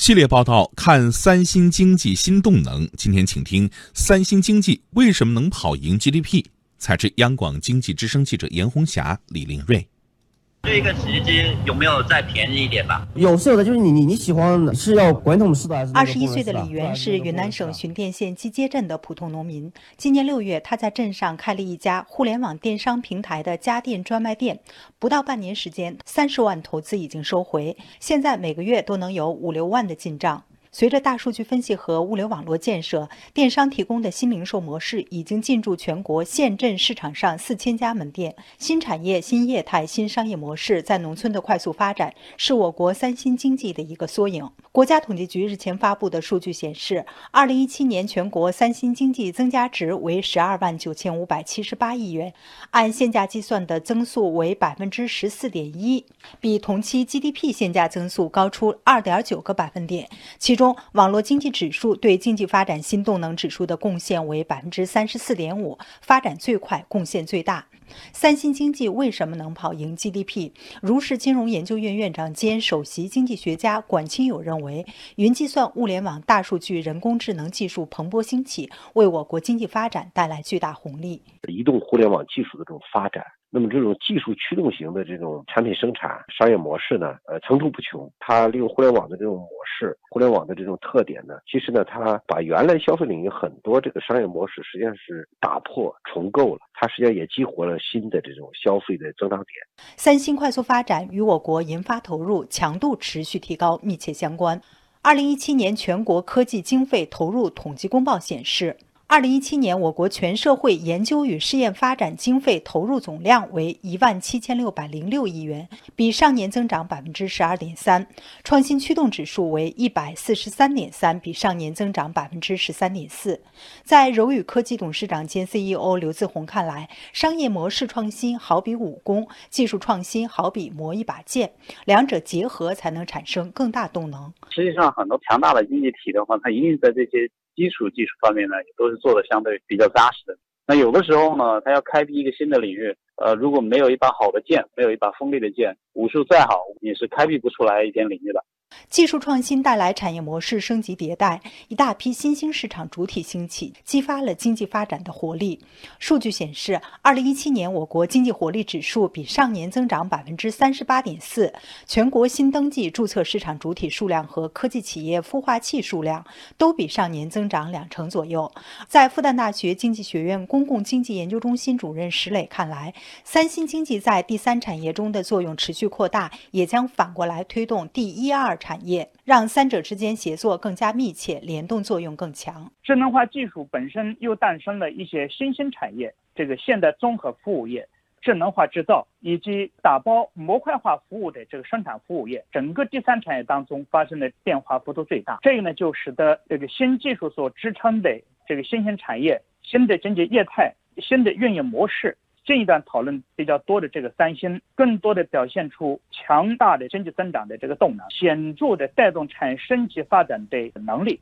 系列报道看三星经济新动能。今天请听三星经济为什么能跑赢 GDP？采制央广经济之声记者严红霞、李林瑞。这一个洗衣机有没有再便宜一点吧？有是有的，就是你你你喜欢是要滚筒式的还是？二十一岁的李元是云南省寻甸县基街镇的普通农民。今年六月，他在镇上开了一家互联网电商平台的家电专卖店，不到半年时间，三十万投资已经收回，现在每个月都能有五六万的进账。随着大数据分析和物流网络建设，电商提供的新零售模式已经进驻全国县镇市场上四千家门店。新产业、新业态、新商业模式在农村的快速发展，是我国三新经济的一个缩影。国家统计局日前发布的数据显示，二零一七年全国三新经济增加值为十二万九千五百七十八亿元，按现价计算的增速为百分之十四点一，比同期 GDP 现价增速高出二点九个百分点。其中，网络经济指数对经济发展新动能指数的贡献为百分之三十四点五，发展最快，贡献最大。三新经济为什么能跑赢 GDP？如是金融研究院院长兼首席经济学家管清友认为，云计算、物联网、大数据、人工智能技术蓬勃兴起，为我国经济发展带来巨大红利。移动互联网技术的这种发展。那么这种技术驱动型的这种产品生产商业模式呢，呃，层出不穷。它利用互联网的这种模式，互联网的这种特点呢，其实呢，它把原来消费领域很多这个商业模式实际上是打破重构了，它实际上也激活了新的这种消费的增长点。三星快速发展与我国研发投入强度持续提高密切相关。二零一七年全国科技经费投入统计公报显示。二零一七年，我国全社会研究与试验发展经费投入总量为一万七千六百零六亿元，比上年增长百分之十二点三。创新驱动指数为一百四十三点三，比上年增长百分之十三点四。在柔宇科技董事长兼 CEO 刘自宏看来，商业模式创新好比武功，技术创新好比磨一把剑，两者结合才能产生更大动能。实际上，很多强大的经济体的话，它一定在这些。基础技术方面呢，也都是做的相对比较扎实的。那有的时候呢，他要开辟一个新的领域，呃，如果没有一把好的剑，没有一把锋利的剑，武术再好，也是开辟不出来一片领域的。技术创新带来产业模式升级迭代，一大批新兴市场主体兴起，激发了经济发展的活力。数据显示，二零一七年我国经济活力指数比上年增长百分之三十八点四，全国新登记注册市场主体数量和科技企业孵化器数量都比上年增长两成左右。在复旦大学经济学院公共经济研究中心主任石磊看来，三新经济在第三产业中的作用持续扩大，也将反过来推动第一二。产业让三者之间协作更加密切，联动作用更强。智能化技术本身又诞生了一些新兴产业，这个现代综合服务业、智能化制造以及打包模块化服务的这个生产服务业，整个第三产业当中发生的变化幅度最大。这个呢，就使得这个新技术所支撑的这个新兴产业、新的经济业态、新的运营模式。这一段讨论比较多的这个三星，更多的表现出强大的经济增长的这个动能，显著的带动产业升级发展的能力。